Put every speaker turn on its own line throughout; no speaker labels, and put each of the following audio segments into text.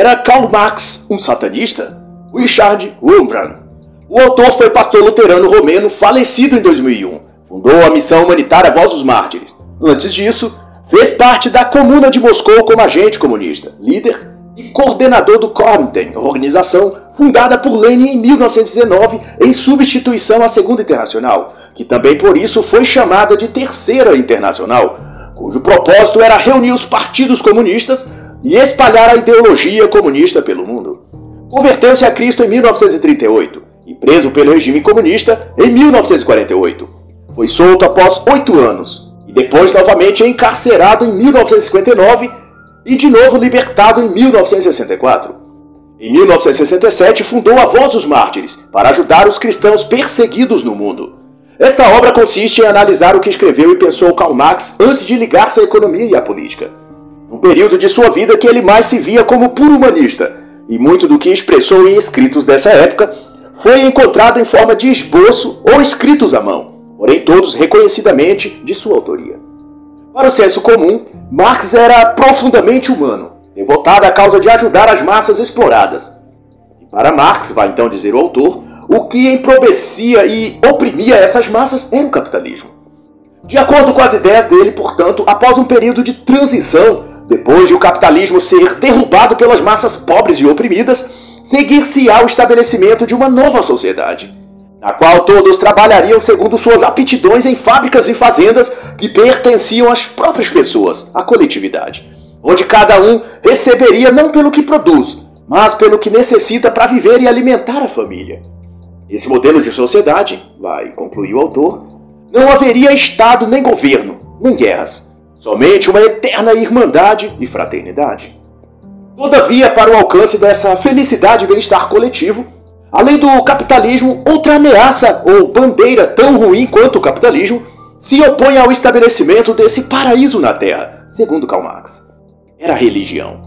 Era Karl Marx um satanista? Richard Wurmbrand. O autor foi pastor luterano romeno falecido em 2001. Fundou a missão humanitária Voz dos Mártires. Antes disso, fez parte da Comuna de Moscou como agente comunista, líder e coordenador do Komintern, organização fundada por Lenin em 1919 em substituição à Segunda Internacional, que também por isso foi chamada de Terceira Internacional, cujo propósito era reunir os partidos comunistas e espalhar a ideologia comunista pelo mundo. Converteu-se a Cristo em 1938 e preso pelo regime comunista em 1948. Foi solto após oito anos e depois novamente encarcerado em 1959 e de novo libertado em 1964. Em 1967 fundou a Voz dos Mártires para ajudar os cristãos perseguidos no mundo. Esta obra consiste em analisar o que escreveu e pensou Karl Marx antes de ligar-se à economia e à política período de sua vida que ele mais se via como puro humanista, e muito do que expressou em escritos dessa época foi encontrado em forma de esboço ou escritos à mão, porém todos reconhecidamente de sua autoria. Para o senso comum, Marx era profundamente humano, devotado à causa de ajudar as massas exploradas. E para Marx, vai então dizer o autor, o que emprobecia e oprimia essas massas era o capitalismo. De acordo com as ideias dele, portanto, após um período de transição, depois de o capitalismo ser derrubado pelas massas pobres e oprimidas, seguir-se-á o estabelecimento de uma nova sociedade, na qual todos trabalhariam segundo suas aptidões em fábricas e fazendas que pertenciam às próprias pessoas, à coletividade, onde cada um receberia não pelo que produz, mas pelo que necessita para viver e alimentar a família. Esse modelo de sociedade, vai concluir o autor, não haveria Estado nem governo, nem guerras Somente uma eterna irmandade e fraternidade. Todavia, para o alcance dessa felicidade e bem-estar coletivo, além do capitalismo, outra ameaça ou bandeira tão ruim quanto o capitalismo se opõe ao estabelecimento desse paraíso na Terra, segundo Karl Marx. Era a religião.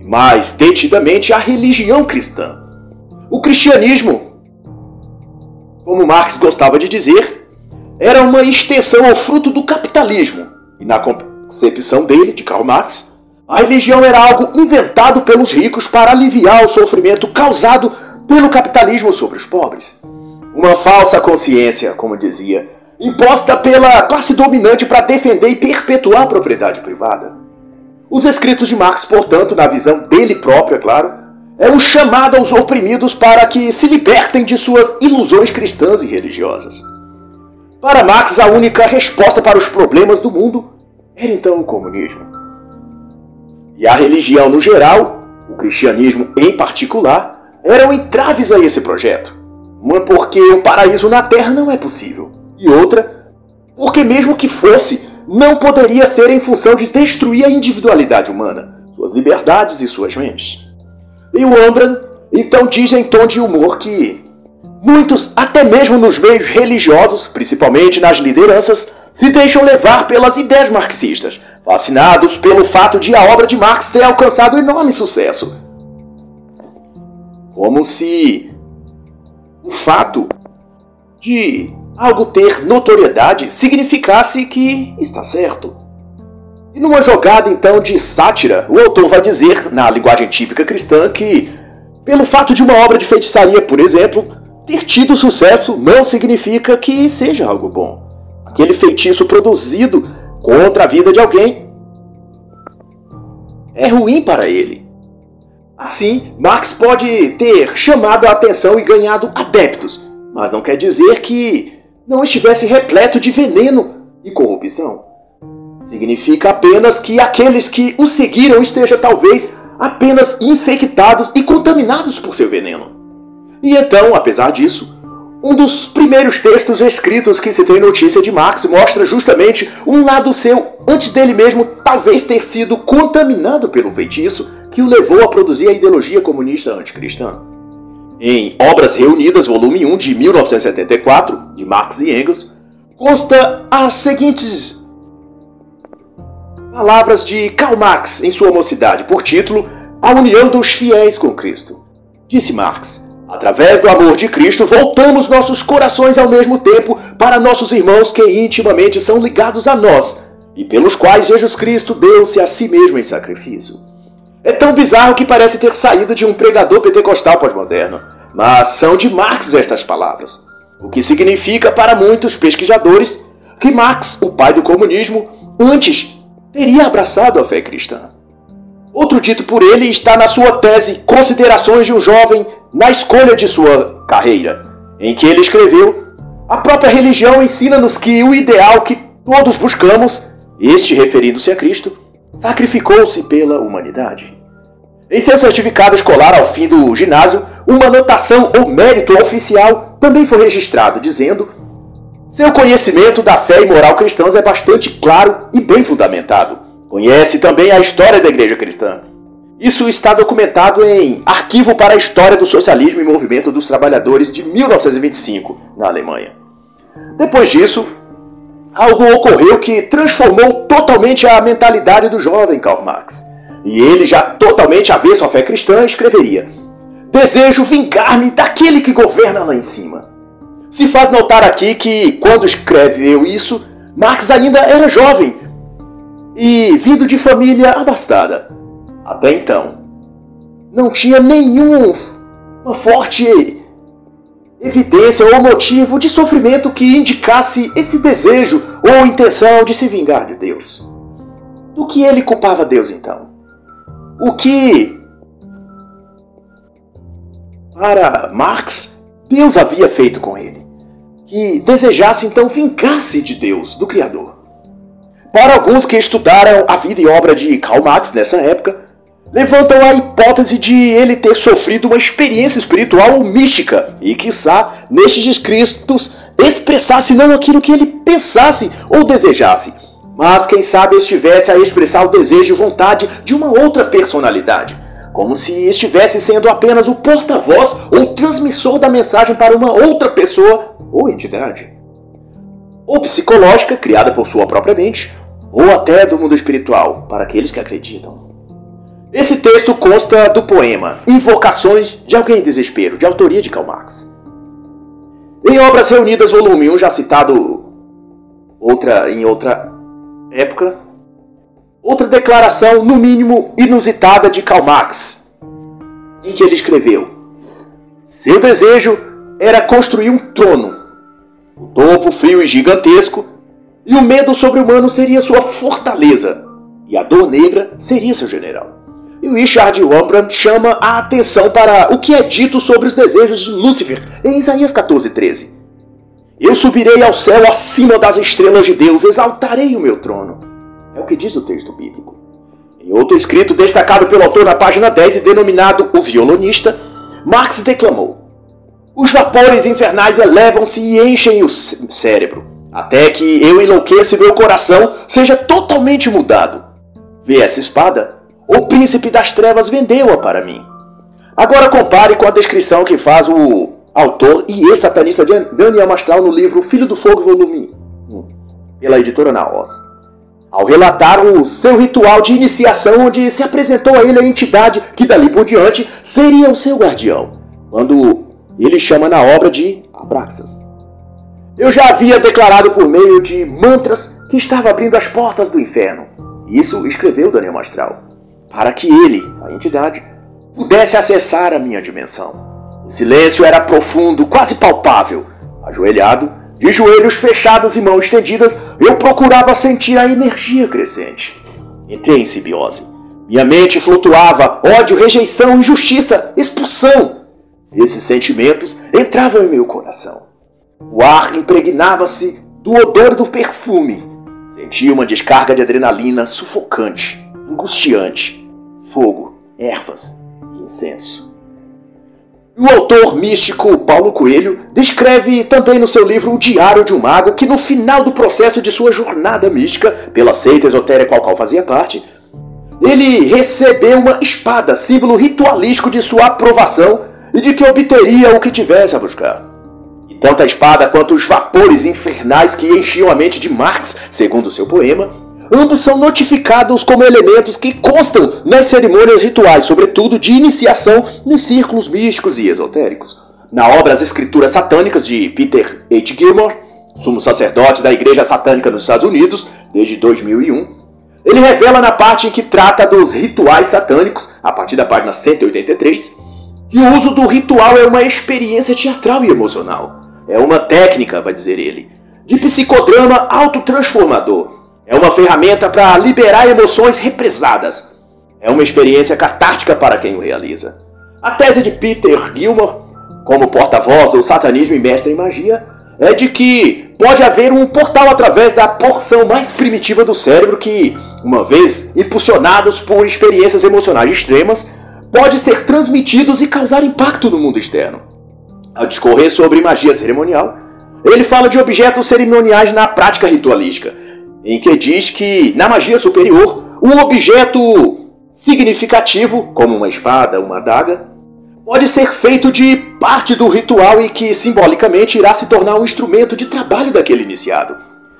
E mais detidamente a religião cristã. O cristianismo, como Marx gostava de dizer, era uma extensão ou fruto do capitalismo, e na concepção dele, de Karl Marx, a religião era algo inventado pelos ricos para aliviar o sofrimento causado pelo capitalismo sobre os pobres. Uma falsa consciência, como dizia, imposta pela classe dominante para defender e perpetuar a propriedade privada. Os escritos de Marx, portanto, na visão dele próprio, é claro, é um chamado aos oprimidos para que se libertem de suas ilusões cristãs e religiosas. Para Marx, a única resposta para os problemas do mundo era então o comunismo. E a religião no geral, o cristianismo em particular, eram entraves a esse projeto. Uma porque o paraíso na Terra não é possível, e outra porque, mesmo que fosse, não poderia ser em função de destruir a individualidade humana, suas liberdades e suas mentes. E o Ambran então diz em tom de humor que Muitos, até mesmo nos meios religiosos, principalmente nas lideranças, se deixam levar pelas ideias marxistas, fascinados pelo fato de a obra de Marx ter alcançado enorme sucesso. Como se o fato de algo ter notoriedade significasse que está certo. E numa jogada então de sátira, o autor vai dizer, na linguagem típica cristã, que, pelo fato de uma obra de feitiçaria, por exemplo, ter tido sucesso não significa que seja algo bom. Aquele feitiço produzido contra a vida de alguém é ruim para ele. Assim, Marx pode ter chamado a atenção e ganhado adeptos, mas não quer dizer que não estivesse repleto de veneno e corrupção. Significa apenas que aqueles que o seguiram estejam talvez apenas infectados e contaminados por seu veneno. E então, apesar disso, um dos primeiros textos escritos que se tem notícia de Marx mostra justamente um lado seu, antes dele mesmo talvez ter sido contaminado pelo feitiço que o levou a produzir a ideologia comunista anticristã. Em Obras Reunidas, volume 1 de 1974, de Marx e Engels, consta as seguintes palavras de Karl Marx em sua mocidade, por título A União dos Fiéis com Cristo. Disse Marx: Através do amor de Cristo, voltamos nossos corações ao mesmo tempo para nossos irmãos que intimamente são ligados a nós e pelos quais Jesus Cristo deu-se a si mesmo em sacrifício. É tão bizarro que parece ter saído de um pregador pentecostal pós-moderno. Mas são de Marx estas palavras. O que significa para muitos pesquisadores que Marx, o pai do comunismo, antes teria abraçado a fé cristã. Outro dito por ele está na sua tese Considerações de um Jovem na Escolha de Sua Carreira, em que ele escreveu: A própria religião ensina-nos que o ideal que todos buscamos, este referindo-se a Cristo, sacrificou-se pela humanidade. Em seu certificado escolar ao fim do ginásio, uma anotação ou mérito oficial também foi registrado, dizendo: Seu conhecimento da fé e moral cristãs é bastante claro e bem fundamentado. Conhece também a história da Igreja Cristã. Isso está documentado em Arquivo para a História do Socialismo e Movimento dos Trabalhadores de 1925, na Alemanha. Depois disso, algo ocorreu que transformou totalmente a mentalidade do jovem Karl Marx. E ele, já totalmente avesso à fé cristã, escreveria: Desejo vingar-me daquele que governa lá em cima. Se faz notar aqui que, quando escreveu isso, Marx ainda era jovem e vindo de família abastada. Até então, não tinha nenhuma forte evidência ou motivo de sofrimento que indicasse esse desejo ou intenção de se vingar de Deus. Do que ele culpava Deus então? O que para Marx Deus havia feito com ele? Que desejasse então vingar-se de Deus, do Criador. Para alguns que estudaram a vida e obra de Karl Marx nessa época, levantam a hipótese de ele ter sofrido uma experiência espiritual ou mística e, quiçá, nestes escritos expressasse não aquilo que ele pensasse ou desejasse, mas quem sabe estivesse a expressar o desejo e vontade de uma outra personalidade, como se estivesse sendo apenas o porta-voz ou transmissor da mensagem para uma outra pessoa ou entidade. Ou psicológica, criada por sua própria mente, ou até do mundo espiritual, para aqueles que acreditam. Esse texto consta do poema Invocações de Alguém em Desespero, de autoria de Karl Marx. Em Obras Reunidas, volume 1, já citado outra, em outra época, outra declaração, no mínimo inusitada, de Karl Marx, em que ele escreveu: Seu desejo era construir um trono, o topo frio e gigantesco, e o medo sobre-humano seria sua fortaleza, e a dor negra seria seu general. E Richard Wurmbrand chama a atenção para o que é dito sobre os desejos de Lúcifer em Isaías 14:13. Eu subirei ao céu acima das estrelas de Deus, exaltarei o meu trono. É o que diz o texto bíblico. Em outro escrito destacado pelo autor na página 10 e denominado O Violonista, Marx declamou: Os vapores infernais elevam-se e enchem o cérebro, até que eu enlouqueça e meu coração seja totalmente mudado. Vê essa espada? O príncipe das trevas vendeu-a para mim. Agora compare com a descrição que faz o autor e ex-satanista Daniel Mastral no livro Filho do Fogo, volume 1, pela editora Naos. Ao relatar o seu ritual de iniciação, onde se apresentou a ele a entidade que dali por diante seria o seu guardião, quando ele chama na obra de Abraxas. Eu já havia declarado por meio de mantras que estava abrindo as portas do inferno. Isso escreveu Daniel Mastral para que ele, a entidade, pudesse acessar a minha dimensão. O silêncio era profundo, quase palpável. Ajoelhado, de joelhos fechados e mãos estendidas, eu procurava sentir a energia crescente. Entrei em simbiose. Minha mente flutuava, ódio, rejeição, injustiça, expulsão. Esses sentimentos entravam em meu coração. O ar impregnava-se do odor do perfume. Sentia uma descarga de adrenalina sufocante, angustiante fogo, ervas e incenso. O autor místico Paulo Coelho descreve também no seu livro O Diário de um Mago que no final do processo de sua jornada mística, pela seita esotérica ao qual fazia parte, ele recebeu uma espada, símbolo ritualístico de sua aprovação e de que obteria o que tivesse a buscar. E tanto a espada quanto os vapores infernais que enchiam a mente de Marx, segundo seu poema, ambos são notificados como elementos que constam nas cerimônias rituais, sobretudo de iniciação nos círculos místicos e esotéricos. Na obra As Escrituras Satânicas de Peter H. Gilmore, sumo sacerdote da Igreja Satânica nos Estados Unidos desde 2001, Ele revela na parte em que trata dos rituais satânicos, a partir da página 183, que o uso do ritual é uma experiência teatral e emocional. É uma técnica, vai dizer ele, de psicodrama autotransformador. É uma ferramenta para liberar emoções represadas. É uma experiência catártica para quem o realiza. A tese de Peter Gilmore, como porta-voz do satanismo e mestre em magia, é de que pode haver um portal através da porção mais primitiva do cérebro que, uma vez impulsionados por experiências emocionais extremas, pode ser transmitidos e causar impacto no mundo externo. Ao discorrer sobre magia cerimonial, ele fala de objetos cerimoniais na prática ritualística, em que diz que, na magia superior, um objeto significativo, como uma espada, uma adaga, pode ser feito de parte do ritual e que simbolicamente irá se tornar um instrumento de trabalho daquele iniciado.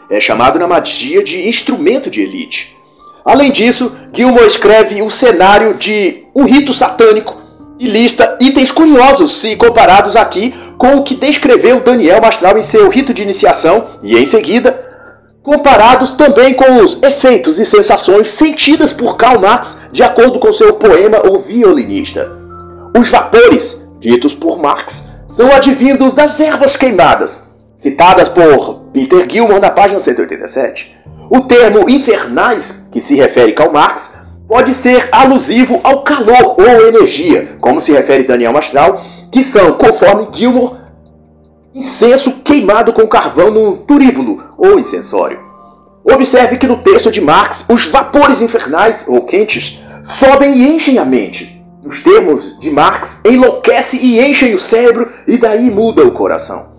É chamado na magia de instrumento de elite. Além disso, Gilmore escreve o cenário de um rito satânico e lista itens curiosos se comparados aqui com o que descreveu Daniel Mastral em seu rito de iniciação e em seguida comparados também com os efeitos e sensações sentidas por Karl Marx de acordo com seu poema O Violinista. Os vapores, ditos por Marx, são advindos das ervas queimadas, citadas por Peter Gilmore na página 187. O termo infernais, que se refere Karl Marx, pode ser alusivo ao calor ou energia, como se refere Daniel Mastral, que são, conforme Gilmore, incenso queimado com carvão num turíbulo ou incensório. Observe que no texto de Marx, os vapores infernais ou quentes sobem e enchem a mente nos termos de Marx, enlouquece e enche o cérebro e daí muda o coração.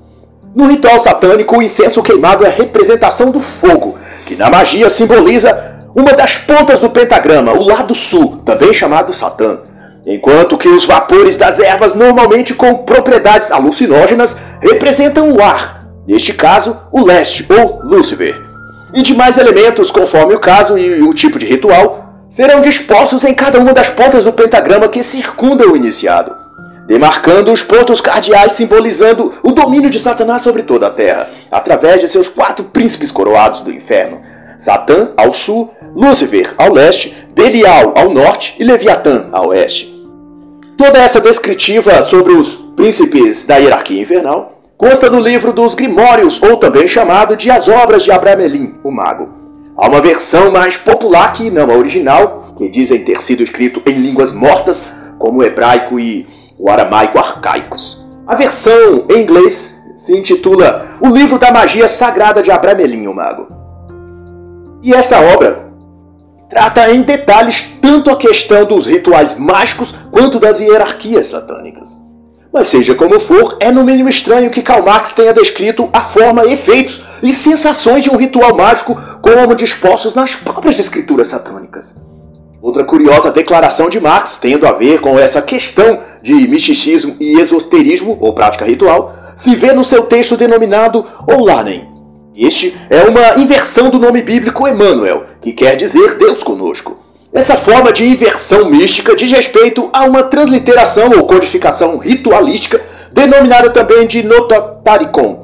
No ritual satânico, o incenso queimado é a representação do fogo, que na magia simboliza uma das pontas do pentagrama, o lado sul, também chamado Satã. Enquanto que os vapores das ervas, normalmente com propriedades alucinógenas, representam o ar, neste caso, o leste ou Lúcifer. E demais elementos, conforme o caso e o tipo de ritual, serão dispostos em cada uma das pontas do pentagrama que circunda o iniciado, demarcando os pontos cardeais simbolizando o domínio de Satanás sobre toda a terra, através de seus quatro príncipes coroados do inferno: Satã ao sul, Lúcifer ao leste, Belial ao norte e Leviatã ao oeste. Toda essa descritiva sobre os príncipes da hierarquia infernal consta no livro dos Grimórios, ou também chamado de As Obras de Abramelin, o Mago. Há uma versão mais popular que não a original, que dizem ter sido escrito em línguas mortas, como o hebraico e o aramaico arcaicos. A versão em inglês se intitula O Livro da Magia Sagrada de Abramelin, o Mago. E esta obra trata em detalhes tanto a questão dos rituais mágicos quanto das hierarquias satânicas. Mas seja como for, é no mínimo estranho que Karl Marx tenha descrito a forma, efeitos e sensações de um ritual mágico como dispostos nas próprias escrituras satânicas. Outra curiosa declaração de Marx, tendo a ver com essa questão de misticismo e esoterismo, ou prática ritual, se vê no seu texto denominado Oulanen. Este é uma inversão do nome bíblico Emmanuel, que quer dizer Deus conosco. Essa forma de inversão mística diz respeito a uma transliteração ou codificação ritualística, denominada também de nototaricon.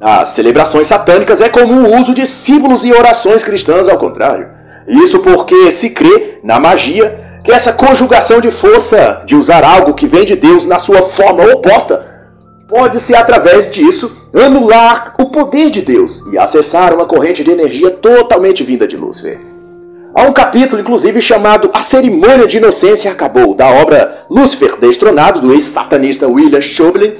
Nas celebrações satânicas é comum o uso de símbolos e orações cristãs ao contrário. Isso porque se crê na magia que essa conjugação de força de usar algo que vem de Deus na sua forma oposta pode-se, através disso, anular o poder de Deus e acessar uma corrente de energia totalmente vinda de Lúcifer. Há um capítulo, inclusive, chamado A Cerimônia de Inocência Acabou, da obra Lúcifer Destronado, do ex-satanista William Choblin,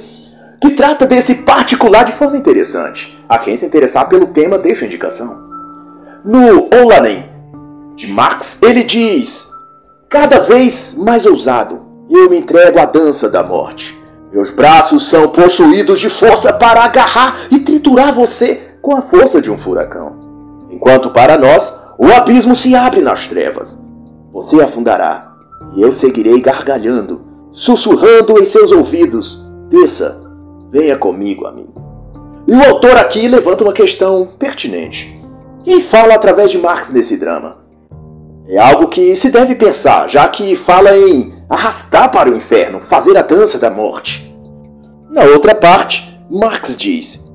que trata desse particular de forma interessante. A quem se interessar pelo tema, deixa indicação. No Olanen, de Marx, ele diz: Cada vez mais ousado, eu me entrego à dança da morte. Meus braços são possuídos de força para agarrar e triturar você com a força de um furacão. Enquanto para nós, o abismo se abre nas trevas. Você afundará, e eu seguirei gargalhando, sussurrando em seus ouvidos: Desça, venha comigo, amigo. E o autor aqui levanta uma questão pertinente. Quem fala através de Marx nesse drama? É algo que se deve pensar, já que fala em arrastar para o inferno, fazer a dança da morte. Na outra parte, Marx diz: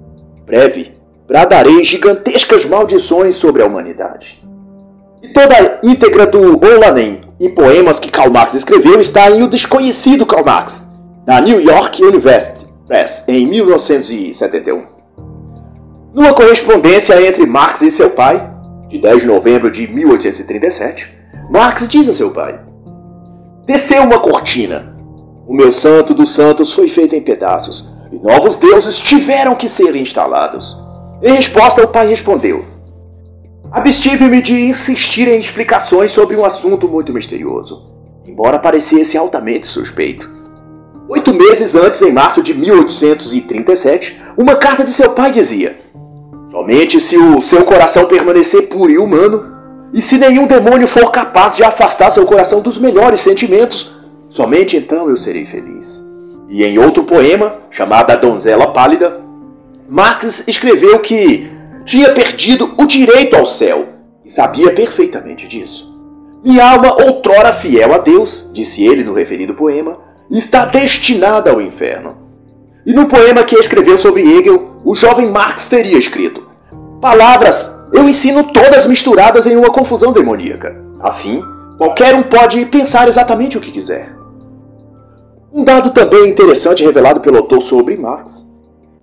breve, bradarei gigantescas maldições sobre a humanidade. E toda a íntegra do Olanem e poemas que Karl Marx escreveu está em O Desconhecido Karl Marx, da New York University Press, em 1971. Numa correspondência entre Marx e seu pai, de 10 de novembro de 1837, Marx diz a seu pai: Desceu uma cortina. O meu santo dos santos foi feito em pedaços, e novos deuses tiveram que ser instalados. Em resposta, o pai respondeu: Abstive-me de insistir em explicações sobre um assunto muito misterioso, embora parecesse altamente suspeito. Oito meses antes, em março de 1837, uma carta de seu pai dizia: Somente se o seu coração permanecer puro e humano, e se nenhum demônio for capaz de afastar seu coração dos melhores sentimentos, somente então eu serei feliz. E em outro poema, chamado A Donzela Pálida, Marx escreveu que tinha perdido o direito ao céu e sabia perfeitamente disso. Minha alma, outrora fiel a Deus, disse ele no referido poema, está destinada ao inferno. E no poema que escreveu sobre Hegel, o jovem Marx teria escrito: Palavras eu ensino todas misturadas em uma confusão demoníaca. Assim, qualquer um pode pensar exatamente o que quiser. Um dado também interessante revelado pelo autor sobre Marx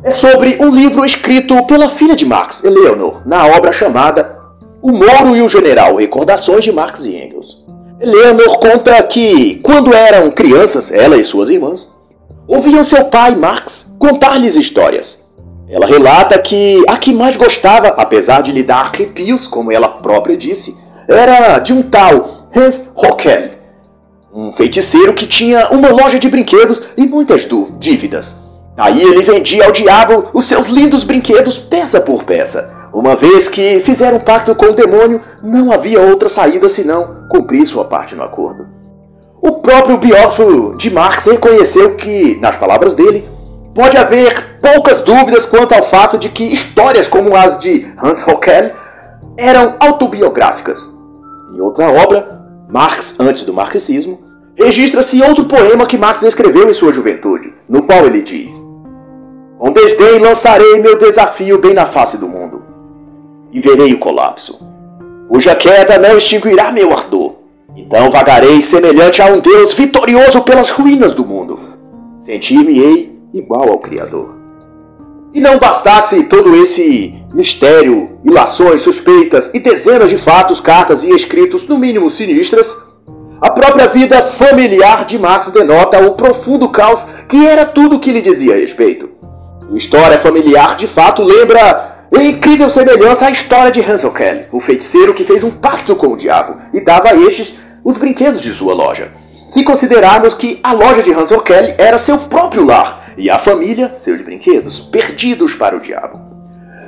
é sobre um livro escrito pela filha de Marx, Eleanor, na obra chamada O Moro e o General Recordações de Marx e Engels. Eleanor conta que, quando eram crianças, ela e suas irmãs, ouviam seu pai, Marx, contar-lhes histórias. Ela relata que a que mais gostava, apesar de lhe dar arrepios, como ela própria disse, era de um tal Hans Hockel, um feiticeiro que tinha uma loja de brinquedos e muitas dívidas. Aí ele vendia ao diabo os seus lindos brinquedos peça por peça. Uma vez que fizeram um pacto com o demônio, não havia outra saída senão cumprir sua parte no acordo. O próprio biógrafo de Marx reconheceu que, nas palavras dele, pode haver poucas dúvidas quanto ao fato de que histórias como as de Hans Hockel eram autobiográficas. Em outra obra, Marx antes do marxismo, registra-se outro poema que Marx escreveu em sua juventude, no qual ele diz: Com desdém lançarei meu desafio bem na face do mundo, e verei o colapso, cuja queda não extinguirá meu ardor. Então vagarei semelhante a um Deus vitorioso pelas ruínas do mundo. Sentir-me-ei igual ao Criador. E não bastasse todo esse mistério, ilações, suspeitas e dezenas de fatos, cartas e escritos, no mínimo sinistras, a própria vida familiar de Marx denota o profundo caos que era tudo o que lhe dizia a respeito. Sua história familiar, de fato, lembra em incrível semelhança à história de Hansel Kelly, o feiticeiro que fez um pacto com o diabo e dava a estes os brinquedos de sua loja. Se considerarmos que a loja de Hansel Kelly era seu próprio lar e a família seus brinquedos, perdidos para o diabo.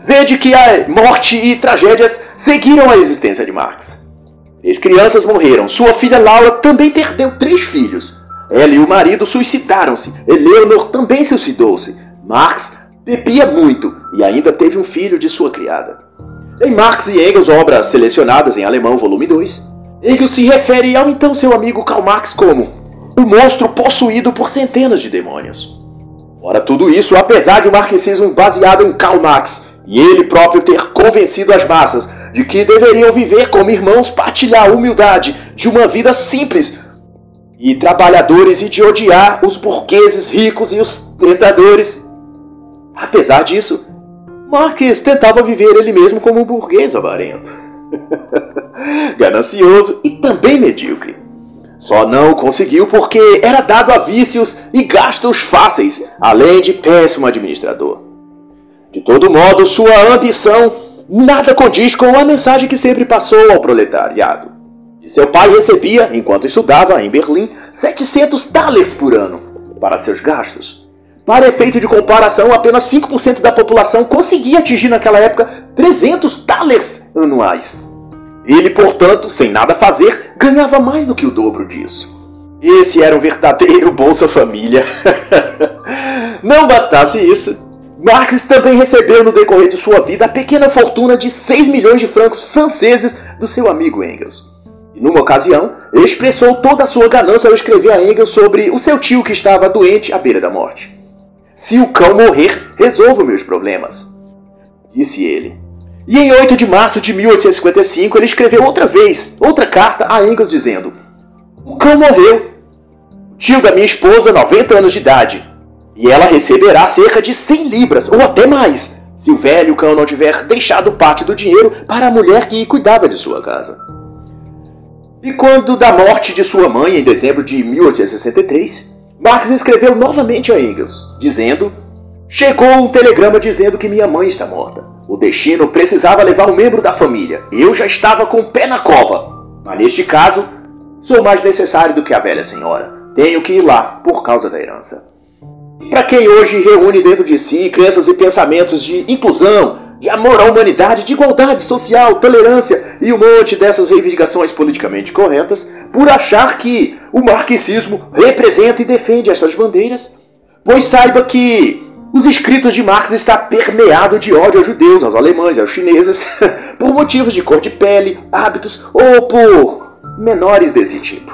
Vede que a morte e tragédias seguiram a existência de Marx. Três crianças morreram. Sua filha Laura também perdeu três filhos. Ela e o marido suicidaram-se. Eleanor também suicidou-se. Marx bebia muito e ainda teve um filho de sua criada. Em Marx e Engels, obras selecionadas em alemão, volume 2, Engels se refere ao então seu amigo Karl Marx como o monstro possuído por centenas de demônios. Ora, tudo isso, apesar de um marxismo baseado em Karl Marx e ele próprio ter convencido as massas de que deveriam viver como irmãos, partilhar a humildade de uma vida simples e trabalhadores e de odiar os burgueses ricos e os tentadores. Apesar disso, Marx tentava viver ele mesmo como um burguês avarento, ganancioso e também medíocre. Só não conseguiu porque era dado a vícios e gastos fáceis, além de péssimo administrador. De todo modo, sua ambição nada condiz com a mensagem que sempre passou ao proletariado. E seu pai recebia, enquanto estudava em Berlim, 700 thalers por ano para seus gastos. Para efeito de comparação, apenas 5% da população conseguia atingir naquela época 300 thalers anuais. Ele, portanto, sem nada fazer, ganhava mais do que o dobro disso. Esse era um verdadeiro Bolsa Família. Não bastasse isso, Marx também recebeu no decorrer de sua vida a pequena fortuna de 6 milhões de francos franceses do seu amigo Engels. E numa ocasião, expressou toda a sua ganância ao escrever a Engels sobre o seu tio que estava doente à beira da morte. Se o cão morrer, resolvo meus problemas, disse ele. E em 8 de março de 1855 ele escreveu outra vez, outra carta a Engels dizendo: O cão morreu. Tio da minha esposa, 90 anos de idade, e ela receberá cerca de 100 libras, ou até mais, se o velho cão não tiver deixado parte do dinheiro para a mulher que cuidava de sua casa. E quando da morte de sua mãe, em dezembro de 1863, Marx escreveu novamente a Engels, dizendo: Chegou um telegrama dizendo que minha mãe está morta. O destino precisava levar um membro da família. Eu já estava com o pé na cova. Mas neste caso, sou mais necessário do que a velha senhora. Tenho que ir lá por causa da herança. Para quem hoje reúne dentro de si crenças e pensamentos de inclusão, de amor à humanidade, de igualdade social, tolerância e um monte dessas reivindicações politicamente corretas, por achar que o marxismo representa e defende essas bandeiras, pois saiba que os escritos de Marx está permeado de ódio aos judeus, aos alemães, aos chineses, por motivos de cor de pele, hábitos ou por menores desse tipo.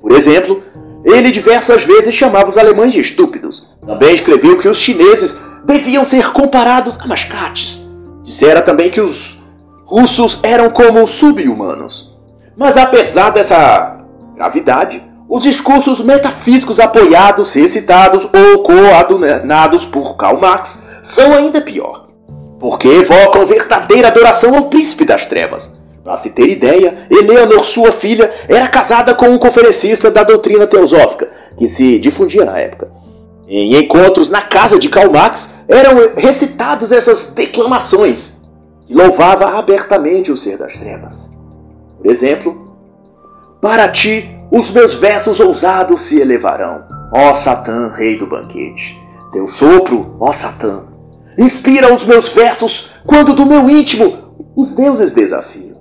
Por exemplo, ele diversas vezes chamava os alemães de estúpidos. Também escreveu que os chineses deviam ser comparados a mascates. Dissera também que os russos eram como sub-humanos. Mas apesar dessa gravidade, os discursos metafísicos apoiados, recitados ou coadunados por Karl Marx são ainda pior, porque evocam verdadeira adoração ao príncipe das trevas. Para se ter ideia, Eleanor, sua filha, era casada com um conferencista da doutrina teosófica, que se difundia na época. Em encontros na casa de Karl Marx eram recitados essas declamações que louvava abertamente o ser das trevas. Por exemplo, para ti os meus versos ousados se elevarão, ó Satã, rei do banquete. Teu sopro, ó Satã, inspira os meus versos quando do meu íntimo os deuses desafiam.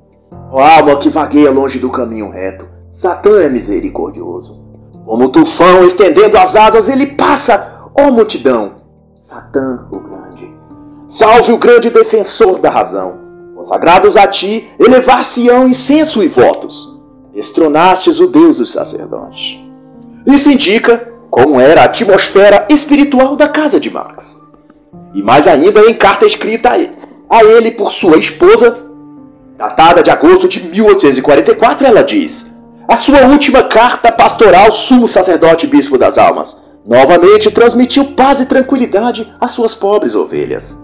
Ó alma que vagueia longe do caminho reto, Satã é misericordioso. Como tufão estendendo as asas, ele passa, ó multidão. Satã, o grande. Salve o grande defensor da razão. Consagrados a ti, elevar-se-ão incenso e votos. Destronastes o Deus dos sacerdotes. Isso indica como era a atmosfera espiritual da casa de Marx. E mais ainda em carta escrita a ele por sua esposa, datada de agosto de 1844, ela diz: a sua última carta pastoral, sumo sacerdote bispo das almas, novamente transmitiu paz e tranquilidade às suas pobres ovelhas.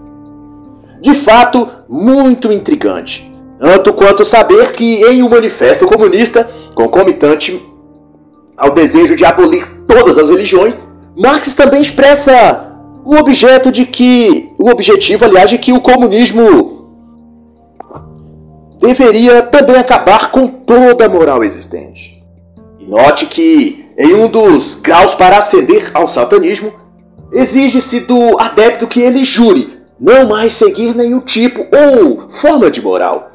De fato, muito intrigante, tanto quanto saber que em um manifesto comunista, concomitante ao desejo de abolir todas as religiões, Marx também expressa o objeto de que o objetivo, aliás, de que o comunismo deveria também acabar com toda a moral existente. E note que, em um dos graus para ascender ao satanismo, exige-se do adepto que ele jure não mais seguir nenhum tipo ou forma de moral.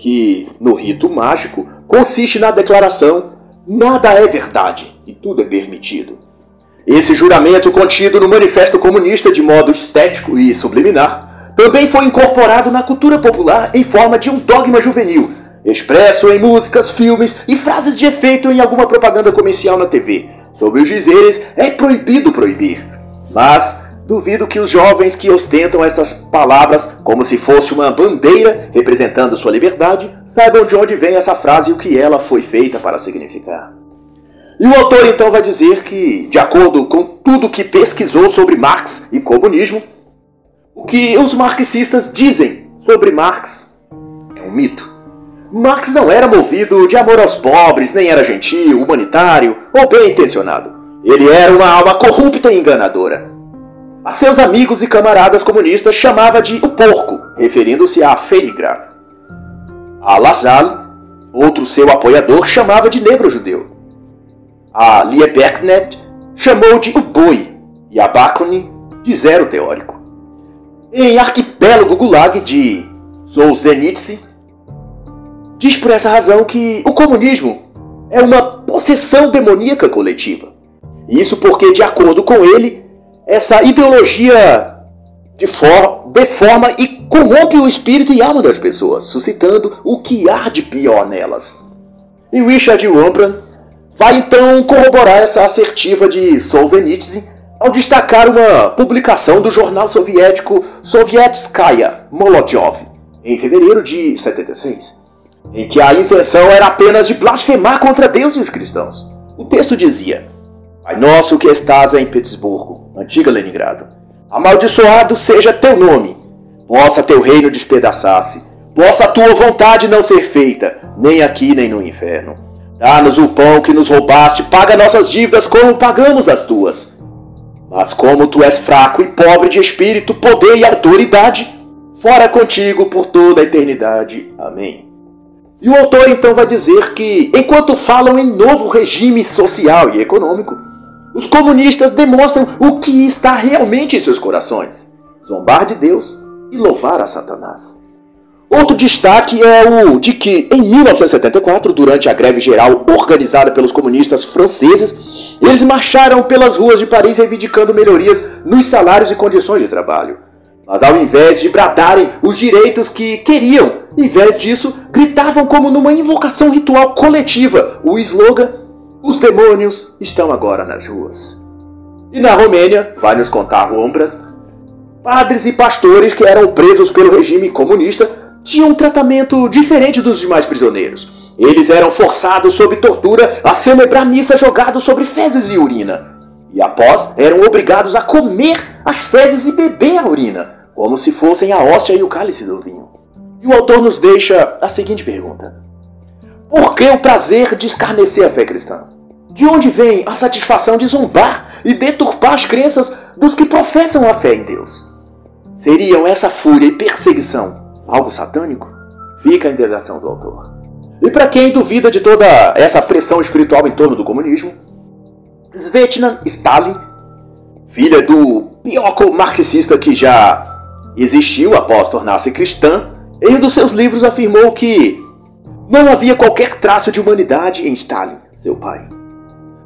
Que, no rito mágico, consiste na declaração: nada é verdade e tudo é permitido. Esse juramento, contido no Manifesto Comunista de modo estético e subliminar, também foi incorporado na cultura popular em forma de um dogma juvenil, expresso em músicas, filmes e frases de efeito em alguma propaganda comercial na TV. Sob os dizeres, é proibido proibir. Mas duvido que os jovens que ostentam essas palavras como se fosse uma bandeira representando sua liberdade saibam de onde vem essa frase e o que ela foi feita para significar. E o autor então vai dizer que, de acordo com tudo que pesquisou sobre Marx e comunismo, o que os marxistas dizem sobre Marx é um mito. Marx não era movido de amor aos pobres, nem era gentil, humanitário ou bem intencionado. Ele era uma alma corrupta e enganadora. A seus amigos e camaradas comunistas chamava de o porco, referindo-se a Feigra. A Lassalle, outro seu apoiador, chamava de negro judeu. A Liebknecht chamou de o boi e a Bakunin de zero teórico. Em Arquipélago Gulag de Solzhenitsyn, diz por essa razão que o comunismo é uma possessão demoníaca coletiva. Isso porque, de acordo com ele, essa ideologia de for deforma e corrompe o espírito e alma das pessoas, suscitando o que há de pior nelas. E Richard Rembrandt vai então corroborar essa assertiva de Solzhenitsyn ao destacar uma publicação do jornal soviético Sovietskaya Molotov, em fevereiro de 76, em que a intenção era apenas de blasfemar contra Deus e os cristãos. O texto dizia: Pai nosso que estás em Petersburgo, antiga Leningrado, amaldiçoado seja teu nome, possa teu reino despedaçar-se, possa tua vontade não ser feita, nem aqui nem no inferno. Dá-nos o pão que nos roubaste, paga nossas dívidas como pagamos as tuas. Mas como tu és fraco e pobre de espírito, poder e autoridade, fora contigo por toda a eternidade. Amém. E o autor então vai dizer que, enquanto falam em novo regime social e econômico, os comunistas demonstram o que está realmente em seus corações: zombar de Deus e louvar a Satanás. Outro destaque é o de que, em 1974, durante a greve geral organizada pelos comunistas franceses, eles marcharam pelas ruas de Paris reivindicando melhorias nos salários e condições de trabalho. Mas ao invés de bradarem os direitos que queriam, em vez disso, gritavam como numa invocação ritual coletiva o slogan: Os demônios estão agora nas ruas. E na Romênia, vai nos contar Rombra, padres e pastores que eram presos pelo regime comunista tinham um tratamento diferente dos demais prisioneiros. Eles eram forçados sob tortura a celebrar missa jogados sobre fezes e urina. E após, eram obrigados a comer as fezes e beber a urina, como se fossem a hóstia e o cálice do vinho. E o autor nos deixa a seguinte pergunta: Por que o prazer de escarnecer a fé cristã? De onde vem a satisfação de zombar e deturpar as crenças dos que professam a fé em Deus? Seriam essa fúria e perseguição algo satânico? Fica a indagação do autor. E para quem duvida de toda essa pressão espiritual em torno do comunismo, Svetlana Stalin, filha do pior marxista que já existiu após tornar-se cristã, em um dos seus livros afirmou que não havia qualquer traço de humanidade em Stalin, seu pai.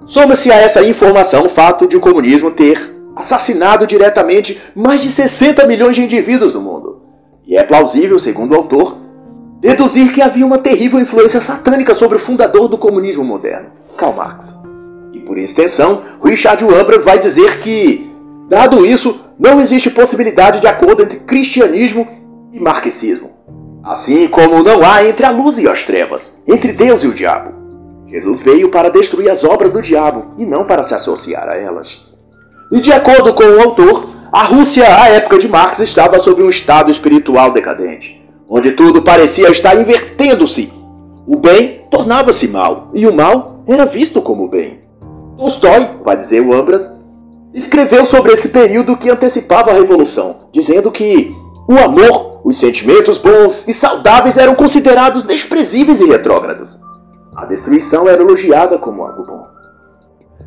Soma-se a essa informação o fato de o comunismo ter assassinado diretamente mais de 60 milhões de indivíduos no mundo. E é plausível, segundo o autor, deduzir que havia uma terrível influência satânica sobre o fundador do comunismo moderno, Karl Marx. E por extensão, Richard Wambra vai dizer que, dado isso, não existe possibilidade de acordo entre cristianismo e marxismo. Assim como não há entre a luz e as trevas, entre Deus e o diabo. Jesus veio para destruir as obras do diabo e não para se associar a elas. E de acordo com o autor, a Rússia, à época de Marx, estava sob um estado espiritual decadente onde tudo parecia estar invertendo-se. O bem tornava-se mal, e o mal era visto como bem. Tolstói, vai dizer o Ambra, escreveu sobre esse período que antecipava a Revolução, dizendo que o amor, os sentimentos bons e saudáveis eram considerados desprezíveis e retrógrados. A destruição era elogiada como algo bom.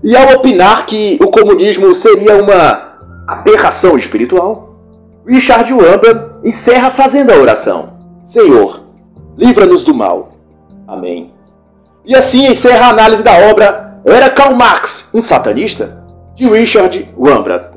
E ao opinar que o comunismo seria uma aberração espiritual, Richard Wambra encerra fazendo a oração. Senhor, livra-nos do mal. Amém. E assim encerra a análise da obra Era Karl Marx um satanista? de Richard Wambra.